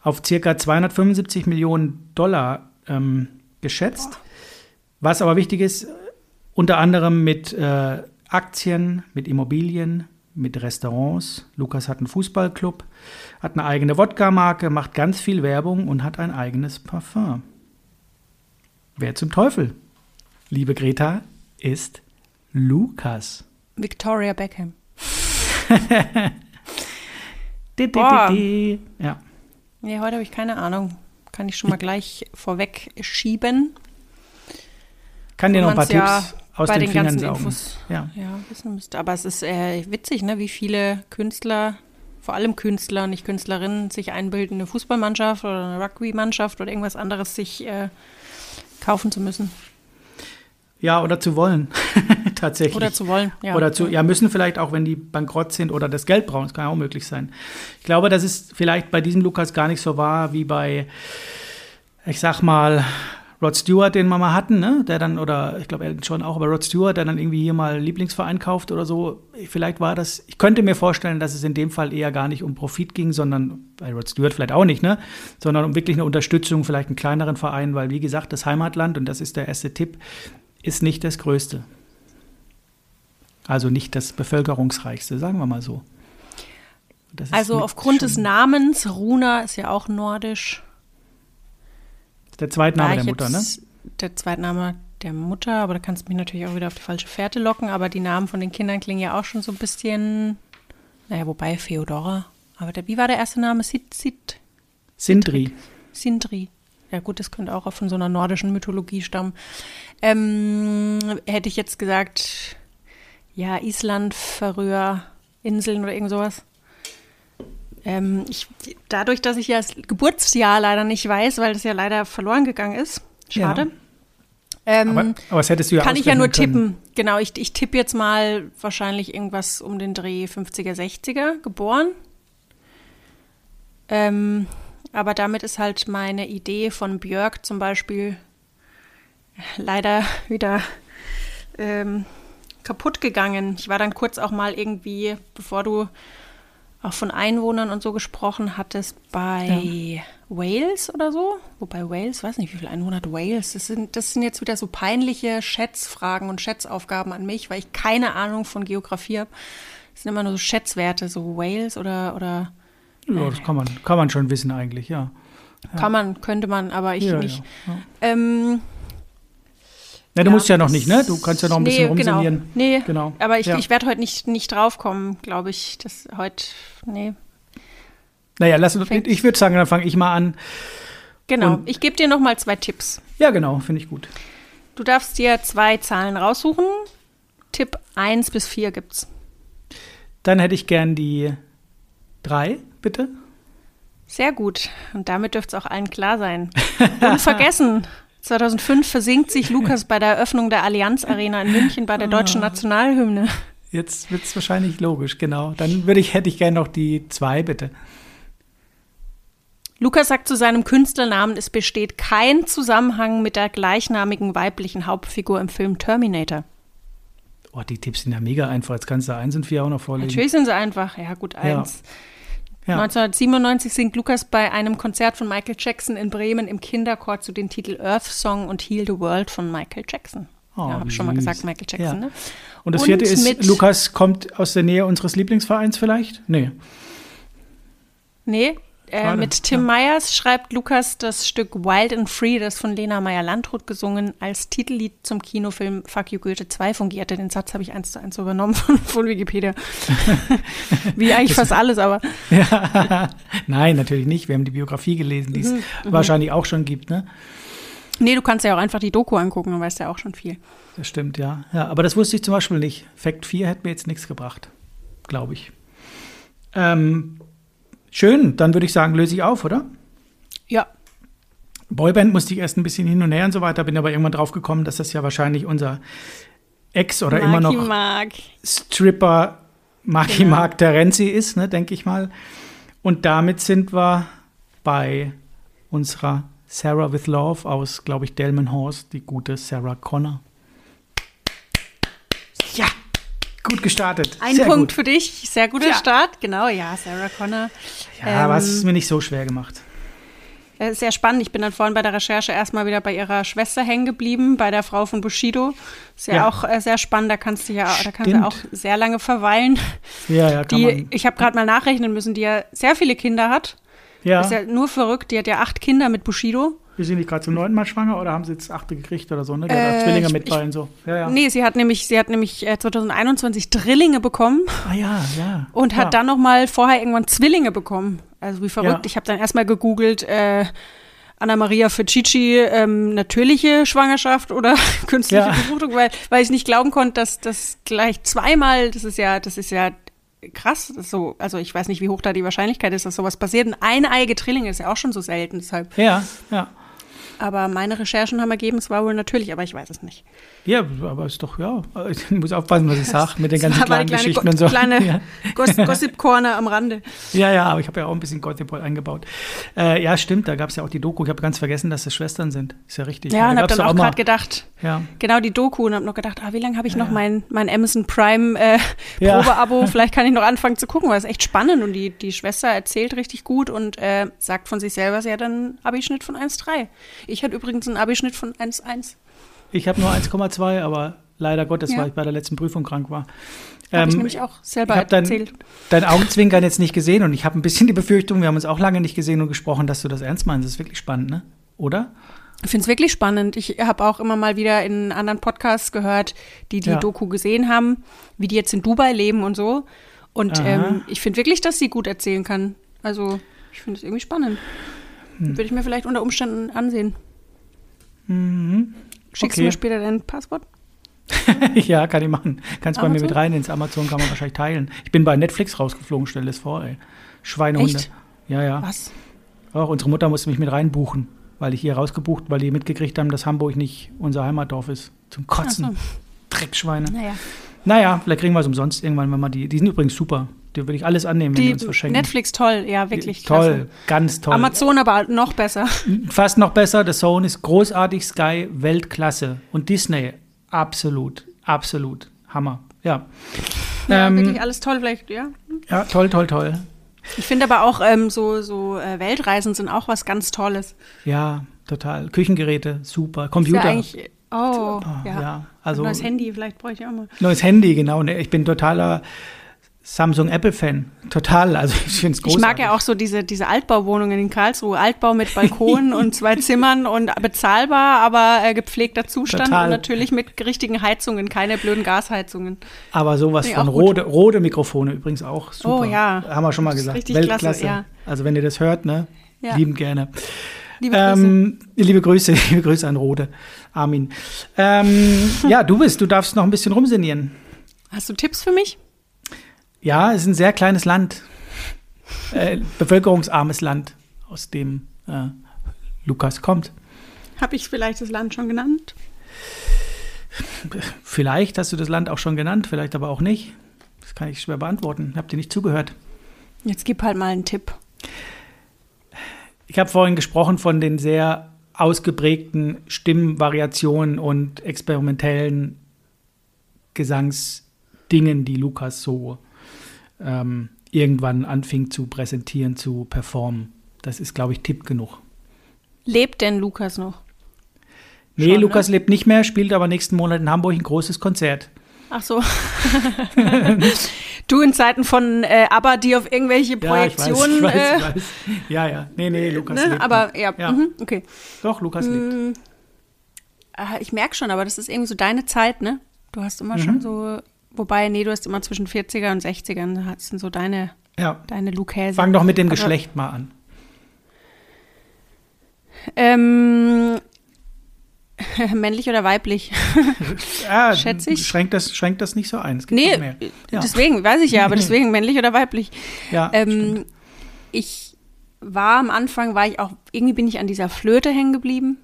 auf circa 275 Millionen Dollar ähm, geschätzt. Was aber wichtig ist, unter anderem mit äh, Aktien, mit Immobilien, mit Restaurants. Lukas hat einen Fußballclub, hat eine eigene Wodka-Marke, macht ganz viel Werbung und hat ein eigenes Parfum. Wer zum Teufel, liebe Greta, ist Lukas? Victoria Beckham. Boah. Ja. Nee, heute habe ich keine Ahnung. Kann ich schon mal gleich vorweg schieben. Kann dir noch ein paar ja Tipps aus den, den ganzen saugen. Infos ja. ja, wissen müsste. Aber es ist äh, witzig, ne, wie viele Künstler, vor allem Künstler, nicht Künstlerinnen, sich einbilden, eine Fußballmannschaft oder eine Rugby-Mannschaft oder irgendwas anderes sich äh, kaufen zu müssen. Ja, oder zu wollen, tatsächlich. Oder zu wollen, ja. Oder zu, ja, müssen vielleicht auch, wenn die bankrott sind oder das Geld brauchen, das kann ja auch möglich sein. Ich glaube, das ist vielleicht bei diesem Lukas gar nicht so wahr wie bei, ich sag mal, Rod Stewart, den wir mal hatten, ne? der dann, oder ich glaube Elton schon auch, aber Rod Stewart, der dann irgendwie hier mal Lieblingsverein kauft oder so. Vielleicht war das, ich könnte mir vorstellen, dass es in dem Fall eher gar nicht um Profit ging, sondern bei Rod Stewart vielleicht auch nicht, ne? sondern um wirklich eine Unterstützung, vielleicht einen kleineren Verein, weil wie gesagt, das Heimatland, und das ist der erste Tipp, ist nicht das größte. Also nicht das bevölkerungsreichste, sagen wir mal so. also aufgrund des Namens, Runa ist ja auch nordisch. Der Zweitname der Mutter, ne? Der Zweitname der Mutter, aber da kannst du mich natürlich auch wieder auf die falsche Fährte locken. Aber die Namen von den Kindern klingen ja auch schon so ein bisschen, naja, wobei Feodora. Aber der, wie war der erste Name? Sid, Sid, Sindri. Sindri. Ja gut, das könnte auch von so einer nordischen Mythologie stammen. Ähm, hätte ich jetzt gesagt, ja, Island, Färöer, Inseln oder irgend sowas. Ähm, ich, dadurch, dass ich ja das Geburtsjahr leider nicht weiß, weil das ja leider verloren gegangen ist, schade. Ja. Ähm, aber, aber das hättest du ja Kann ich ja nur tippen. Können. Genau, ich, ich tippe jetzt mal wahrscheinlich irgendwas um den Dreh 50er, 60er geboren. Ähm, aber damit ist halt meine Idee von Björk zum Beispiel leider wieder ähm, kaputt gegangen. Ich war dann kurz auch mal irgendwie, bevor du auch von Einwohnern und so gesprochen hattest, bei ja. Wales oder so. Wobei Wales, weiß nicht, wie viele Einwohner hat Wales. Das sind, das sind jetzt wieder so peinliche Schätzfragen und Schätzaufgaben an mich, weil ich keine Ahnung von Geografie habe. Das sind immer nur so Schätzwerte, so Wales oder. oder ja, das kann man, kann man schon wissen eigentlich, ja. ja. Kann man, könnte man, aber ich ja, nicht. Ähm, Ja, du Ja, musst ja noch nicht, ne? Du kannst ja noch ein bisschen nee, genau. Nee, Genau. aber ich, Ja. ich werde heute nicht, nicht draufkommen, glaube ich. Das heute, nee. Naja, lass, Fängt- ich würde sagen, dann fange ich mal an. Genau, Und- ich gebe dir noch mal zwei Tipps. Ja, genau, finde ich gut. Du darfst dir zwei Zahlen raussuchen. Tipp 1 bis 4 gibt's. Dann hätte ich gern die drei, bitte. Sehr gut. Und damit dürfte es auch allen klar sein. Unvergessen. 2005 versinkt sich Lukas bei der Eröffnung der Allianz Arena in München bei der deutschen Nationalhymne. Jetzt wird es wahrscheinlich logisch, genau. Dann würde ich, hätte ich gern noch die zwei, bitte. Lukas sagt zu seinem Künstlernamen, es besteht kein Zusammenhang mit der gleichnamigen weiblichen Hauptfigur im Film Terminator. Oh, die Tipps sind ja mega einfach. Jetzt kannst du eins und vier auch noch vorlegen. Natürlich sind sie einfach. Ja, gut, eins. Ja. 1997 singt Lukas bei einem Konzert von Michael Jackson in Bremen im Kinderchor zu den Titel Earth Song und Heal the World von Michael Jackson. Oh, ja, habe ich schon mal gesagt, Michael Jackson, Ja. ne? Und das Und vierte ist, mit- Lukas kommt aus der Nähe unseres Lieblingsvereins vielleicht? Nee. Nee, äh, mit Tim Meyers schreibt Lukas das Stück Wild and Free, das von Lena Meyer-Landrut gesungen als Titellied zum Kinofilm Fuck You Goethe 2 fungierte. Den Satz habe ich eins zu eins übernommen von, von Wikipedia. Wie eigentlich fast alles, aber Nein, natürlich nicht. Wir haben die Biografie gelesen, die es Mhm, wahrscheinlich auch schon gibt, ne? nee, du kannst ja auch einfach die Doku angucken, dann weißt ja auch schon viel. Das stimmt, ja. ja. Aber das wusste ich zum Beispiel nicht. Fact 4 hätte mir jetzt nichts gebracht, glaube ich. Ähm, schön, dann würde ich sagen, löse ich auf, oder? Ja, Boyband musste ich erst ein bisschen hin und her und so weiter, bin aber irgendwann drauf gekommen, dass das ja wahrscheinlich unser Ex oder immer Marky noch Mark. Stripper Marky Genau. Mark Terenzi ist, ne, denke ich mal. Und damit sind wir bei unserer Sarah with Love aus, glaube ich, Delmenhorst, die gute Sarah Connor. Ja, gut gestartet. Ein Sehr Punkt gut. für dich, sehr guter Ja. Start. Genau, ja, Sarah Connor. Ja, aber es Ähm, ist mir nicht so schwer gemacht. Äh, Sehr spannend. Ich bin dann vorhin bei der Recherche erstmal wieder bei ihrer Schwester hängen geblieben, bei der Frau von Bushido. Ist ja, Ja. auch äh, sehr spannend. Da kannst du ja, da kannst du auch sehr lange verweilen. Ja, ja, kann Die, man. ich habe gerade mal nachrechnen müssen, die ja sehr viele Kinder hat. Ja, Ist ja nur verrückt. Die hat ja acht Kinder mit Bushido. Wir sind nicht gerade zum neunten Mal schwanger oder haben sie jetzt achte gekriegt oder so, ne? Der Äh, Zwillinge ich- mit ich- bei und so. Ja, ja. Nee, sie hat nämlich, sie hat nämlich äh, 2021 Drillinge bekommen Ah ja, ja. und ja. hat dann noch mal vorher irgendwann Zwillinge bekommen. Also wie verrückt. Ja. Ich habe dann erstmal gegoogelt, äh, Anna-Maria Ficcici, ähm, natürliche Schwangerschaft oder künstliche Ja. Befruchtung, weil, weil ich nicht glauben konnte, dass das gleich zweimal, das ist ja, das ist ja krass, so, also ich weiß nicht, wie hoch da die Wahrscheinlichkeit ist, dass sowas passiert. Ein eineiige Drillinge ist ja auch schon so selten, deshalb. Ja, ja. Aber meine Recherchen haben ergeben, es war wohl natürlich, aber ich weiß es nicht. Ja, aber ist doch, ja. Ich muss aufpassen, was ich sage mit den ganzen kleinen eine kleine, Geschichten Go- und so. kleine Ja. Goss Gossip Corner am Rande. Ja, ja, aber ich habe ja auch ein bisschen Gossip eingebaut. Äh, ja, stimmt, da gab es ja auch die Doku. Ich habe ganz vergessen, dass das Schwestern sind. Ist ja richtig. Ja, und da habe dann auch gerade gedacht, Ja, genau die Doku und habe noch gedacht, ah, wie lange habe ich noch Ja. mein, mein Amazon Prime äh, Ja. Probeabo? Vielleicht kann ich noch anfangen zu gucken, weil es echt spannend und die, die Schwester erzählt richtig gut und äh, sagt von sich selber, sie hat einen Abischnitt von 1,3. Ich hatte übrigens einen Abischnitt von 1,1. ich habe nur 1,2, aber leider Gottes, Ja. weil ich bei der letzten Prüfung krank war. Habe ich Ähm, nämlich auch selber ich erzählt. Dein Augenzwinkern jetzt nicht gesehen und ich habe ein bisschen die Befürchtung, wir haben uns auch lange nicht gesehen und gesprochen, dass du das ernst meinst. Das ist wirklich spannend, ne? Oder? Ich finde es wirklich spannend. Ich habe auch immer mal wieder in anderen Podcasts gehört, die die Ja. Doku gesehen haben, wie die jetzt in Dubai leben und so. Und ähm, ich finde wirklich, dass sie gut erzählen kann. Also ich finde es irgendwie spannend. Hm. Würde ich mir vielleicht unter Umständen ansehen. Mhm. Schickst du Okay. mir später dein Passwort? ja, kann ich machen. Kannst bei mir Amazon? mit rein ins Amazon, kann man wahrscheinlich teilen. Ich bin bei Netflix rausgeflogen, stell es vor, ey. Schweinehunde. Echt? Ja, ja. Was? Auch unsere Mutter musste mich mit reinbuchen, weil ich hier rausgebucht, weil die mitgekriegt haben, dass Hamburg nicht unser Heimatdorf ist. Zum Kotzen. So. Dreckschweine. Naja. Naja, vielleicht kriegen wir es umsonst irgendwann, wenn wir die. Die sind übrigens super. Die würde ich alles annehmen, wenn die, Die uns verschenken. Netflix toll, ja, wirklich Toll, klasse. ganz toll. Amazon aber noch besser. Fast noch besser. The Zone ist großartig, Sky, Weltklasse. Und Disney, absolut, absolut. Hammer. Ja. Ja, Ähm, wirklich alles toll, vielleicht, ja. ja, toll, toll, toll. Ich finde aber auch ähm, so, so äh, Weltreisen sind auch was ganz Tolles. Ja, total. Küchengeräte, super. Computer. ja eigentlich, oh, Ah, ja. ja, also Neues Handy, vielleicht bräuchte ich auch mal. neues Handy, genau. Ne, Ich bin totaler Samsung-Apple-Fan. Total. Also ich finde es großartig. Ich mag ja auch so diese, diese Altbauwohnungen in Karlsruhe. Altbau mit Balkon und zwei Zimmern und bezahlbar, aber äh, gepflegter Zustand Total. und natürlich mit richtigen Heizungen, keine blöden Gasheizungen. Aber sowas von. Rode, Rode Mikrofone übrigens auch super. Oh, ja. Haben wir schon mal gesagt. richtig Weltklasse. klasse, ja. Also wenn ihr das hört, ne? Ja. Lieben gerne. Liebe Grüße. Ähm, liebe Grüße, liebe Grüße an Rode. Armin. Ähm, ja, du bist, du darfst noch ein bisschen rumsinieren. Hast du Tipps für mich? Ja, es ist ein sehr kleines Land. Äh, bevölkerungsarmes Land, aus dem äh, Lukas kommt. Habe ich vielleicht das Land schon genannt? Vielleicht hast du das Land auch schon genannt, vielleicht aber auch nicht. Das kann ich schwer beantworten. Habt ihr nicht zugehört? Jetzt gib halt mal einen Tipp. Ich habe vorhin gesprochen von den sehr ausgeprägten Stimmvariationen und experimentellen Gesangsdingen, die Lukas so ähm, irgendwann anfing zu präsentieren, zu performen. Das ist, glaube ich, Tipp genug. Lebt denn Lukas noch? Nee, Schon, Lukas lebt nicht mehr, spielt aber nächsten Monat in Hamburg ein großes Konzert. Ach so. du in Zeiten von äh, ABBA, die auf irgendwelche Projektionen. ich weiß, ich äh, weiß, ich weiß. Ja, ja. Nee, nee, Lukas ne? lebt Aber noch. ja, Ja. Mhm, okay. Doch, Lukas lebt. Mm, ah, Ich merke schon, aber das ist irgendwie so deine Zeit, ne? Du hast immer Mhm. schon so, wobei, nee, du hast immer zwischen 40er und 60ern, das sind so deine, Ja. deine Lukäse. Fang doch mit dem Aber- Geschlecht mal an. Ähm, männlich oder weiblich? Ja, Schätze ich. Schränkt das, schränkt das nicht so ein. Es gibt Nee, mehr. Ja. deswegen, weiß ich ja, aber deswegen männlich oder weiblich. Ja. Ähm, ich war am Anfang, war ich auch, irgendwie bin ich an dieser Flöte hängen geblieben.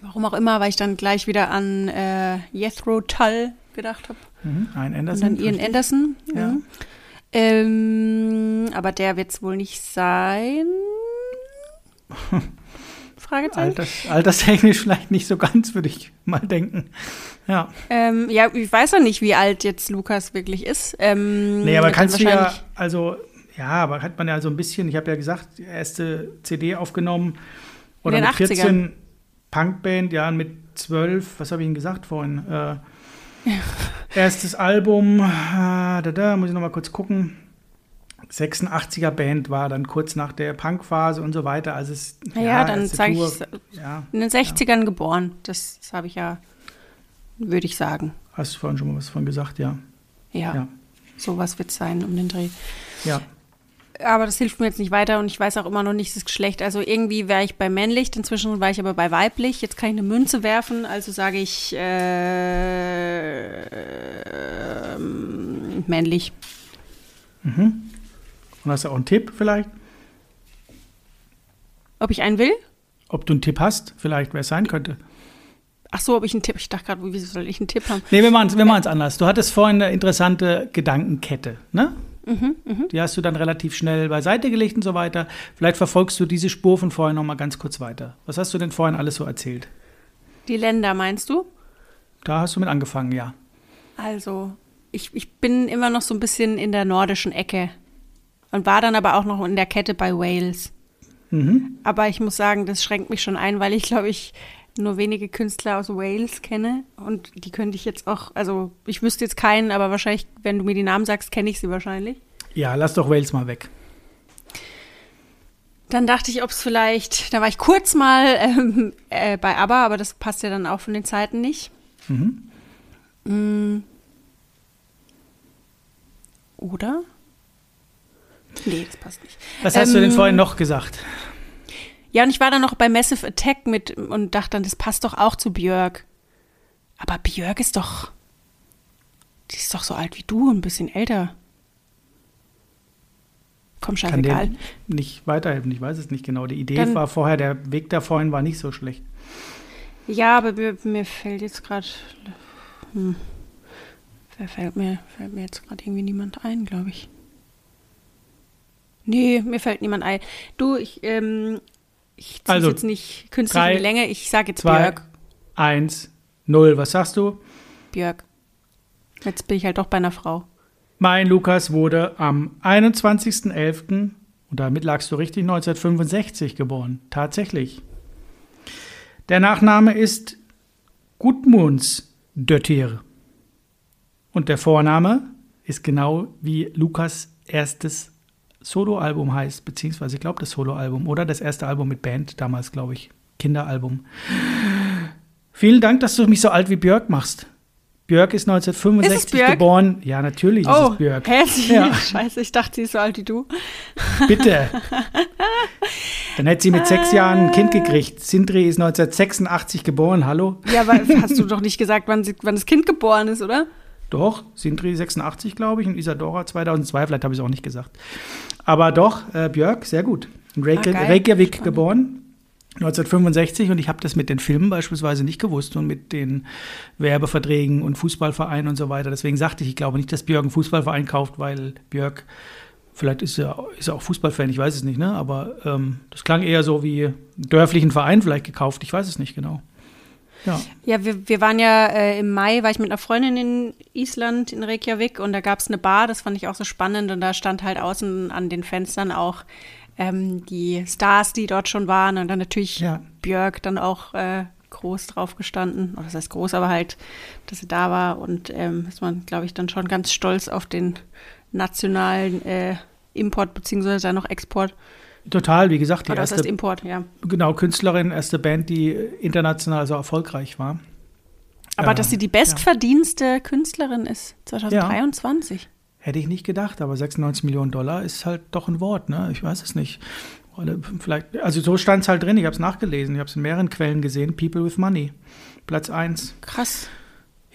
Warum auch immer, weil ich dann gleich wieder an äh, Jethro Tull gedacht habe. Mhm, ein Und Anderson. dann Ian. Anderson. Ja. Mhm. Ähm, aber der wird es wohl nicht sein. Fragezeichen. Alters, alterstechnisch vielleicht nicht so ganz, würde ich mal denken. Ja. Ähm, ja, ich weiß ja nicht, wie alt jetzt Lukas wirklich ist. Ähm, Nee, aber kannst du ja, also, ja, aber hat man ja so ein bisschen, ich habe ja gesagt, erste CD aufgenommen. Oder mit 80ern. 14 Punkband, ja, und mit 12, was habe ich Ihnen gesagt vorhin? Äh, erstes Album, äh, da, da, muss ich noch mal kurz gucken. 86er Band war dann kurz nach der Punkphase und so weiter. Also es, Na ja, dann sage ich, Ja, in den 60ern geboren. Das, das habe ich ja, würde ich sagen. hast du vorhin schon mal was von gesagt, ja. Ja, Ja. sowas wird sein um den Dreh. Ja. Aber das hilft mir jetzt nicht weiter und ich weiß auch immer noch nicht das Geschlecht. Also irgendwie wäre ich bei männlich, inzwischen war ich aber bei weiblich. Jetzt kann ich eine Münze werfen, also sage ich äh, ähm, männlich. Mhm. Und hast du auch einen Tipp vielleicht? Ob ich einen will? Ob du einen Tipp hast, vielleicht, wer es sein könnte. Ach so, ob ich einen Tipp. Ich dachte gerade, wie soll ich einen Tipp haben? Nee, wir machen es wir machen's anders. Du hattest vorhin eine interessante Gedankenkette, ne? Die hast du dann relativ schnell beiseite gelegt und so weiter. Vielleicht verfolgst du diese Spur von vorhin noch mal ganz kurz weiter. Was hast du denn vorhin alles so erzählt? Die Länder, meinst du? Da hast du mit angefangen, ja. Also, ich, ich bin immer noch so ein bisschen in der nordischen Ecke und war dann aber auch noch in der Kette bei Wales. Mhm. Aber ich muss sagen, das schränkt mich schon ein, weil ich glaube ich nur wenige Künstler aus Wales kenne und die könnte ich jetzt auch, also ich wüsste jetzt keinen, aber wahrscheinlich, wenn du mir die Namen sagst, kenne ich sie wahrscheinlich. Ja, lass doch Wales mal weg. Dann dachte ich, ob es vielleicht, da war ich kurz mal ähm, äh, bei ABBA, aber das passt ja dann auch von den Zeiten nicht. Mhm. Mm. Oder? Nee, das passt nicht. Was hast du denn Ähm, vorhin noch gesagt? Ja, und ich war dann noch bei Massive Attack mit und dachte dann, das passt doch auch zu Björk. Aber Björk ist doch. Die ist doch so alt wie du, ein bisschen älter. Komm, Kann dir scheißegal. nicht weiterhelfen, ich weiß es nicht genau. Die Idee Dann- war vorher, der Weg da vorhin war nicht so schlecht. Ja, aber mir, mir fällt jetzt gerade. Hm, fällt mir, fällt mir jetzt gerade irgendwie niemand ein, glaube ich. Nee, mir fällt niemand ein. Du, ich, ähm, ich ziehe Also, jetzt nicht künstlich drei, in die Länge. Ich sage jetzt zwei, Björk. Eins, null, was sagst du? Björk. Jetzt bin ich halt doch bei einer Frau. Mein Lukas wurde am 21.11. und damit lagst du richtig 1965 geboren. Tatsächlich. Der Nachname ist Gudmunds Döttir. Und der Vorname ist genau wie Lukas erstes Soloalbum heißt, beziehungsweise ich glaube das Soloalbum oder das erste Album mit Band, damals glaube ich, Kinderalbum. Vielen Dank, dass du mich so alt wie Björk machst. Björk ist 1965 Ist Björk? geboren. Ja, natürlich ist Oh, es Björk. hä? Sie- Ja. Scheiße, ich dachte, sie ist so alt wie du. Bitte. Dann hätte sie mit sechs Jahren ein Kind gekriegt. Sindri ist 1986 geboren. Hallo? Ja, aber hast du doch nicht gesagt, wann, sie, wann das Kind geboren ist, oder? Doch, Sindri 86, glaube ich, und Isadora 2002. Vielleicht habe ich es auch nicht gesagt. Aber doch, äh, Björk, sehr gut. In Reykja Ah. Reykjavik Spannend. geboren. 1965 und ich habe das mit den Filmen beispielsweise nicht gewusst und mit den Werbeverträgen und Fußballvereinen und so weiter. Deswegen sagte ich, ich glaube nicht, dass Björk einen Fußballverein kauft, weil Björk, vielleicht ist er, ist er auch Fußballfan, ich weiß es nicht, ne? aber ähm, das klang eher so wie einen dörflichen Verein vielleicht gekauft, ich weiß es nicht genau. Ja, Ja, wir, wir waren ja äh, im Mai, war ich mit einer Freundin in Island, in Reykjavik, und da gab es eine Bar, das fand ich auch so spannend. Und da stand halt außen an den Fenstern auch ähm, die Stars, die dort schon waren. Und dann natürlich Ja. Björk dann auch äh, groß drauf gestanden. Oder das heißt groß, aber halt, dass sie da war. Und ähm, ist man, glaube ich, dann schon ganz stolz auf den nationalen äh, Import, beziehungsweise dann noch Export. Total, wie gesagt, die Oder was heißt erste Import, ja. genau, Künstlerin, erste Band, die international so erfolgreich war. Aber Äh, dass sie die bestverdienste Künstlerin ist, 2023. Hätte ich nicht gedacht, aber 96 Millionen Dollar ist halt doch ein Wort, ne? Ich weiß es nicht. Oder vielleicht, also so stand es halt drin, ich habe es nachgelesen, ich habe es in mehreren Quellen gesehen. People with Money, Platz 1. Krass.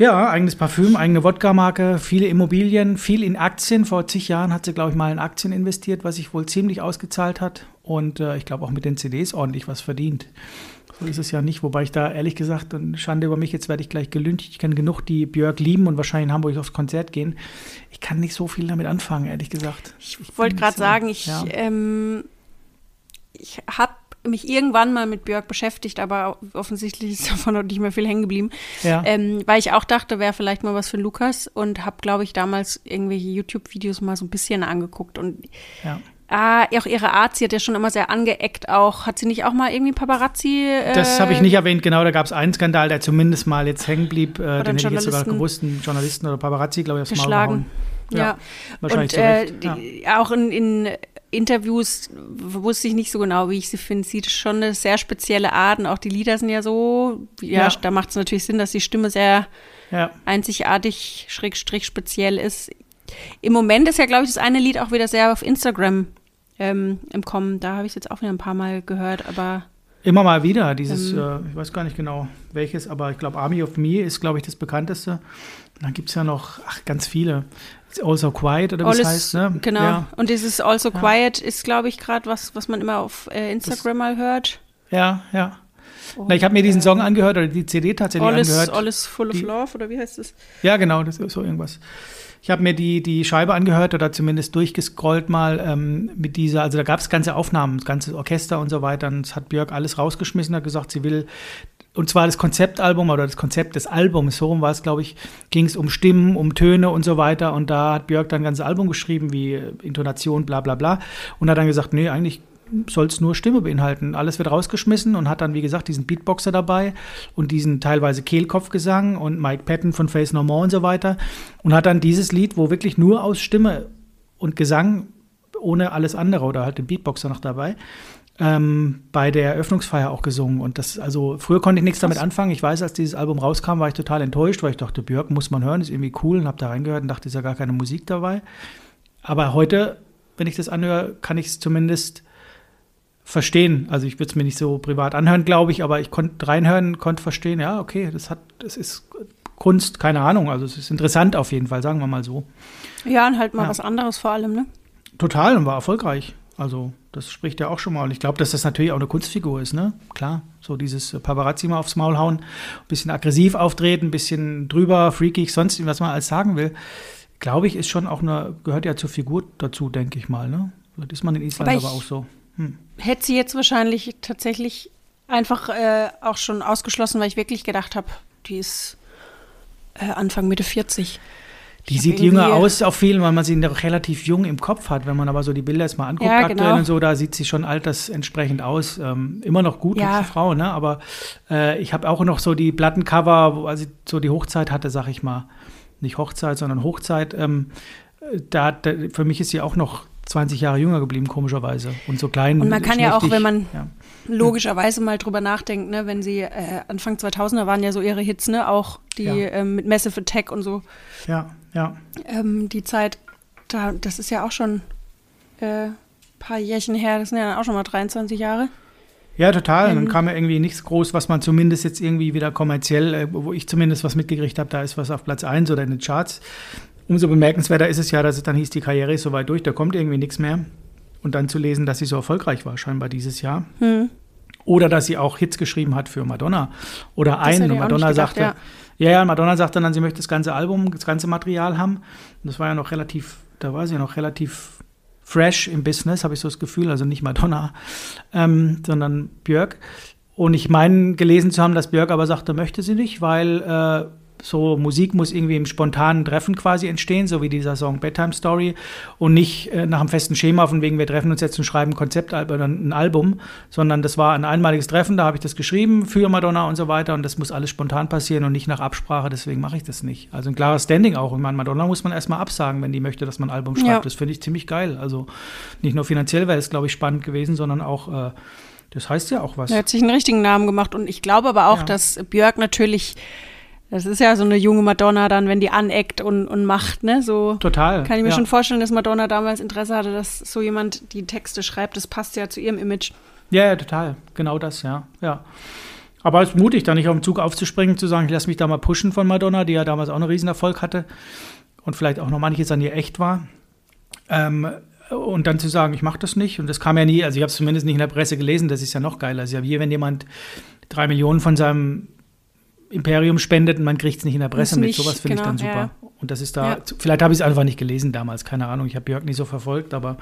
Ja, eigenes Parfüm, eigene Wodka-Marke, viele Immobilien, viel in Aktien. Vor zig Jahren hat sie, glaube ich, mal in Aktien investiert, was sich wohl ziemlich ausgezahlt hat. Und äh, ich glaube auch mit den CDs ordentlich was verdient. So ist es ja nicht. Wobei ich da ehrlich gesagt, und Schande über mich, jetzt werde ich gleich gelüncht. Ich kenne genug, die Björk lieben und wahrscheinlich in Hamburg aufs Konzert gehen. Ich kann nicht so viel damit anfangen, ehrlich gesagt. Ich wollte bin gerade so- sagen, ich, ja. ähm, ich habe mich irgendwann mal mit Björk beschäftigt, aber offensichtlich ist davon noch nicht mehr viel hängen geblieben. Ja. Ähm, weil ich auch dachte, wäre vielleicht mal was für Lukas und habe, glaube ich, damals irgendwelche YouTube-Videos mal so ein bisschen angeguckt. Und ja. ah, auch ihre Art, sie hat ja schon immer sehr angeeckt auch. Hat sie nicht auch mal irgendwie Paparazzi? Äh, Das habe ich nicht erwähnt, genau, da gab es einen Skandal, der zumindest mal jetzt hängen blieb. Äh, den hätte ich jetzt sogar gewusst, einen Journalisten oder Paparazzi, glaube ich, aufs Maul geschlagen. gehauen. Ja. wahrscheinlich und zu äh. Ja. auch in, in Interviews wusste ich nicht so genau, wie ich sie finde. Sie ist schon eine sehr spezielle Art und auch die Lieder sind ja so, ja, Ja. da macht es natürlich Sinn, dass die Stimme sehr Ja. einzigartig, schrägstrich speziell ist. Im Moment ist ja, glaube ich, das eine Lied auch wieder sehr auf Instagram ähm, im Kommen. Da habe ich es jetzt auch wieder ein paar Mal gehört, aber Immer mal wieder, dieses, Ähm. äh, ich weiß gar nicht genau welches, aber ich glaube, Army of Me ist, glaube ich, das bekannteste. Und dann gibt es ja noch, ach, ganz viele. Also Quiet oder alles, heißt, ne? genau. Ja, Und dieses Also Ja. Quiet ist, glaube ich, gerade was, was man immer auf äh, Instagram mal hört. ja. ja. Na, ich habe mir diesen Song angehört oder die CD tatsächlich All is, angehört. all is full of Die- love, oder wie heißt das? Ja, genau, das ist so irgendwas. Ich habe mir die, die Scheibe angehört oder zumindest durchgescrollt mal ähm, mit dieser, also da gab es ganze Aufnahmen, das ganze Orchester und so weiter. Und es hat Björk alles rausgeschmissen, hat gesagt, sie will, und zwar das Konzeptalbum oder das Konzept des Albums, so rum war es, glaube ich, ging es um Stimmen, um Töne und so weiter. Und da hat Björk dann ein ganzes Album geschrieben, wie Intonation, bla bla bla. Und hat dann gesagt, nee, eigentlich soll es nur Stimme beinhalten. Alles wird rausgeschmissen und hat dann, wie gesagt, diesen Beatboxer dabei und diesen teilweise Kehlkopfgesang und Mike Patton von Face No More und so weiter. Und hat dann dieses Lied, wo wirklich nur aus Stimme und Gesang, ohne alles andere oder halt den Beatboxer noch dabei, ähm, bei der Eröffnungsfeier auch gesungen. Und das, also früher konnte ich nichts damit anfangen. Ich weiß, als dieses Album rauskam, war ich total enttäuscht, weil ich dachte, Björk muss man hören, ist irgendwie cool und habe da reingehört und dachte, ist ja gar keine Musik dabei. Aber heute, wenn ich das anhöre, kann ich es zumindest verstehen. Also ich würde es mir nicht so privat anhören, glaube ich, aber ich konnte reinhören, konnte verstehen, ja, okay, das hat, das ist Kunst, keine Ahnung. Also es ist interessant auf jeden Fall, sagen wir mal so. Ja, und halt mal Ja. was anderes vor allem, ne? Total und war erfolgreich. Also das spricht ja auch schon mal. Und ich glaube, dass das natürlich auch eine Kunstfigur ist, ne? Klar, so dieses Paparazzi mal aufs Maul hauen, ein bisschen aggressiv auftreten, ein bisschen drüber, freakig, sonst was man alles sagen will. Glaube ich, ist schon auch eine, gehört ja zur Figur dazu, denke ich mal, ne? Das ist man in Island Aber aber, auch so. Hm. Hätte sie jetzt wahrscheinlich tatsächlich einfach äh, auch schon ausgeschlossen, weil ich wirklich gedacht habe, die ist äh, Anfang, Mitte 40. Die Ich sieht jünger aus auf vielen, weil man sie noch relativ jung im Kopf hat. Wenn man aber so die Bilder jetzt mal anguckt, Ja, aktuell genau. und so, da sieht sie schon altersentsprechend aus. Ähm, immer noch gut, Ja. Frau, ne? Aber äh, ich habe auch noch so die Plattencover, wo sie so die Hochzeit hatte, sag ich mal. nicht Hochzeit, sondern Hochzeit. Ähm, da, da, für mich ist sie auch noch 20 Jahre jünger geblieben, komischerweise. Und so klein. Und man kann ja auch, wenn man ja. logischerweise mal drüber nachdenkt, ne, wenn sie äh, Anfang 2000er waren ja so ihre Hits, ne, auch die ja. ähm, mit Massive Attack und so. Ja, ja. Ähm, die Zeit, da, das ist ja auch schon ein äh, paar Jährchen her, das sind ja dann auch schon mal 23 Jahre. Ja, total. Ähm, dann kam ja irgendwie nichts groß, was man zumindest jetzt irgendwie wieder kommerziell, äh, wo ich zumindest was mitgekriegt habe, da ist was auf Platz 1 oder in den Charts. Umso bemerkenswerter ist es ja, dass es dann hieß, die Karriere ist soweit durch, da kommt irgendwie nichts mehr. Und dann zu lesen, dass sie so erfolgreich war, scheinbar dieses Jahr. Hm. Oder dass sie auch Hits geschrieben hat für Madonna. Oder einen. Und Madonna gedacht, sagte, ja. ja, Madonna sagte dann, sie möchte das ganze Album, das ganze Material haben. Und das war ja noch relativ, da war sie ja noch relativ fresh im Business, habe ich so das Gefühl. Also nicht Madonna, ähm, sondern Björk. Und ich meine, gelesen zu haben, dass Björk aber sagte, möchte sie nicht, weil äh, so Musik muss irgendwie im spontanen Treffen quasi entstehen, so wie dieser Song Bedtime Story und nicht äh, nach einem festen Schema von wegen wir treffen uns jetzt und schreiben ein Konzeptalbum oder ein Album, sondern das war ein einmaliges Treffen, da habe ich das geschrieben für Madonna und so weiter und das muss alles spontan passieren und nicht nach Absprache, deswegen mache ich das nicht. Also ein klares Standing auch. Ich meine, Madonna muss man erstmal absagen, wenn die möchte, dass man ein Album schreibt. Ja. Das finde ich ziemlich geil. Also nicht nur finanziell wäre es, glaube ich, spannend gewesen, sondern auch äh, das heißt ja auch was. Er hat sich einen richtigen Namen gemacht und ich glaube aber auch, ja. dass Björk natürlich das ist ja so eine junge Madonna dann, wenn die aneckt und, und macht, ne? So Total. Kann ich mir ja. schon vorstellen, dass Madonna damals Interesse hatte, dass so jemand die Texte schreibt. Das passt ja zu ihrem Image. Ja, ja, total. Genau das, ja. Ja. Aber es ist mutig, da nicht auf den Zug aufzuspringen, zu sagen, ich lasse mich da mal pushen von Madonna, die ja damals auch einen Riesenerfolg hatte und vielleicht auch noch manches an ihr echt war. Ähm, und dann zu sagen, ich mache das nicht. Und das kam ja nie, also ich habe es zumindest nicht in der Presse gelesen, das ist ja noch geiler. Ist ja wie wenn jemand drei Millionen von seinem Imperium spendet und man kriegt es nicht in der Presse mit. Sowas finde genau, ich dann super. Ja. Und das ist da, ja. vielleicht habe ich es einfach nicht gelesen damals, keine Ahnung. Ich habe Björk nicht so verfolgt, aber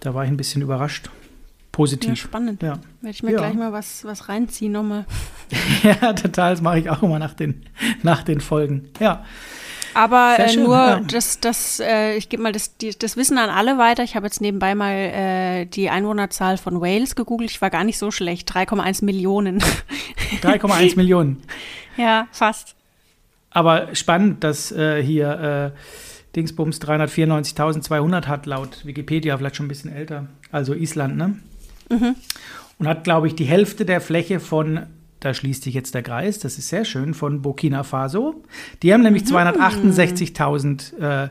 da war ich ein bisschen überrascht. Positiv. Ja, spannend. Ja. Werde ich mir gleich mal was, was reinziehen nochmal. ja, total. Das mache ich auch immer nach den, nach den Folgen. Ja. Aber äh, nur ja. das, das äh, ich gebe mal das, die, das Wissen an alle weiter. Ich habe jetzt nebenbei mal äh, die Einwohnerzahl von Wales gegoogelt. Ich war gar nicht so schlecht. 3,1 Millionen. 3,1 Millionen. Ja, fast. Aber spannend, dass äh, hier äh, Dingsbums 394.200 hat, laut Wikipedia, vielleicht schon ein bisschen älter. Also Island, ne? Mhm. Und hat, glaube ich, die Hälfte der Fläche von da schließt sich jetzt der Kreis, das ist sehr schön, von Burkina Faso. Die haben nämlich mhm. 268.000 äh,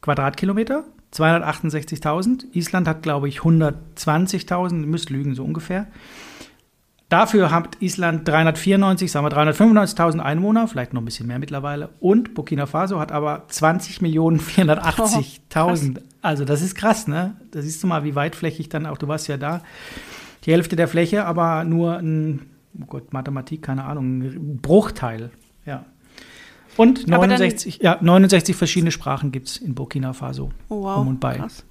Quadratkilometer. 268.000. Island hat, glaube ich, 120.000, müsst lügen, so ungefähr. Dafür hat Island 394, sagen wir 395.000 Einwohner, vielleicht noch ein bisschen mehr mittlerweile. Und Burkina Faso hat aber 20.480.000. Oh, also das ist krass, ne? Da siehst du mal, wie weitflächig dann auch, du warst ja da, die Hälfte der Fläche, aber nur ein oh Gott, Mathematik, keine Ahnung, ein Bruchteil, ja. Und 69, ja, 69 verschiedene Sprachen gibt es in Burkina Faso. Oh, wow. Um und bei. Krass.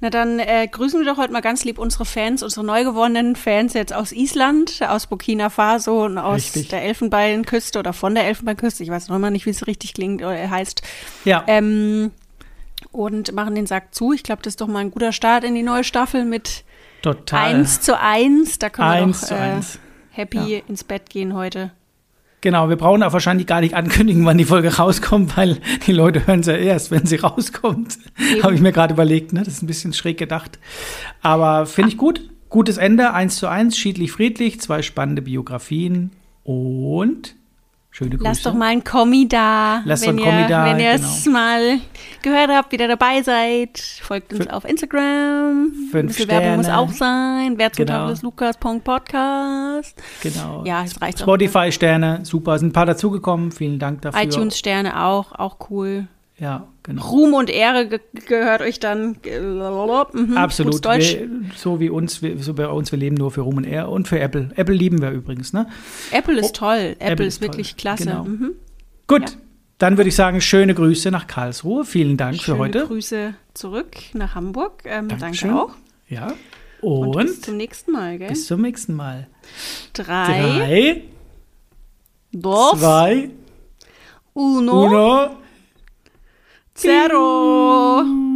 Na dann äh, grüßen wir doch heute mal ganz lieb unsere Fans, unsere neu gewonnenen Fans jetzt aus Island, aus Burkina Faso und aus richtig. der Elfenbeinküste oder von der Elfenbeinküste. Ich weiß noch immer nicht, wie es richtig klingt oder heißt. Ja. Ähm, und machen den Sack zu. Ich glaube, das ist doch mal ein guter Start in die neue Staffel mit Total. Eins zu eins, da können wir doch äh, happy ja. ins Bett gehen heute. Genau, wir brauchen auch wahrscheinlich gar nicht ankündigen, wann die Folge rauskommt, weil die Leute hören sie ja erst, wenn sie rauskommt. Habe ich mir gerade überlegt, ne? Das ist ein bisschen schräg gedacht. Aber finde ich gut. Gutes Ende, eins zu eins, schiedlich friedlich, zwei spannende Biografien und Schöne Grüße. Lasst doch mal ein Kommi da. Lasst wenn, ihr, Kommi da, wenn ihr es genau. mal gehört habt, wieder dabei seid. Folgt uns F auf Instagram. Fünf Sterne. Werbung muss auch sein. Wer zum genau. des Lukas Podcast. Genau. Ja, es reicht Spotify-Sterne, super. Sind ein paar dazugekommen. Vielen Dank dafür. iTunes-Sterne auch, auch cool. Ja, genau. Ruhm und Ehre ge gehört euch dann. Mhm, Absolut. Wir, so wie uns, wir, so bei uns, wir leben nur für Ruhm und Ehre und für Apple. Apple lieben wir übrigens, ne? Apple ist oh, toll. Apple, Apple ist, wirklich toll. klasse. Genau. Mhm. Gut, ja. dann würde ich sagen, schöne Grüße nach Karlsruhe. Vielen Dank schöne für heute. Schöne Grüße zurück nach Hamburg. Ähm, danke auch. Ja. Und, und, bis zum nächsten Mal, gell? Bis zum nächsten Mal. Drei. Drei. Dos. Zwei. Uno. Uno. Zero.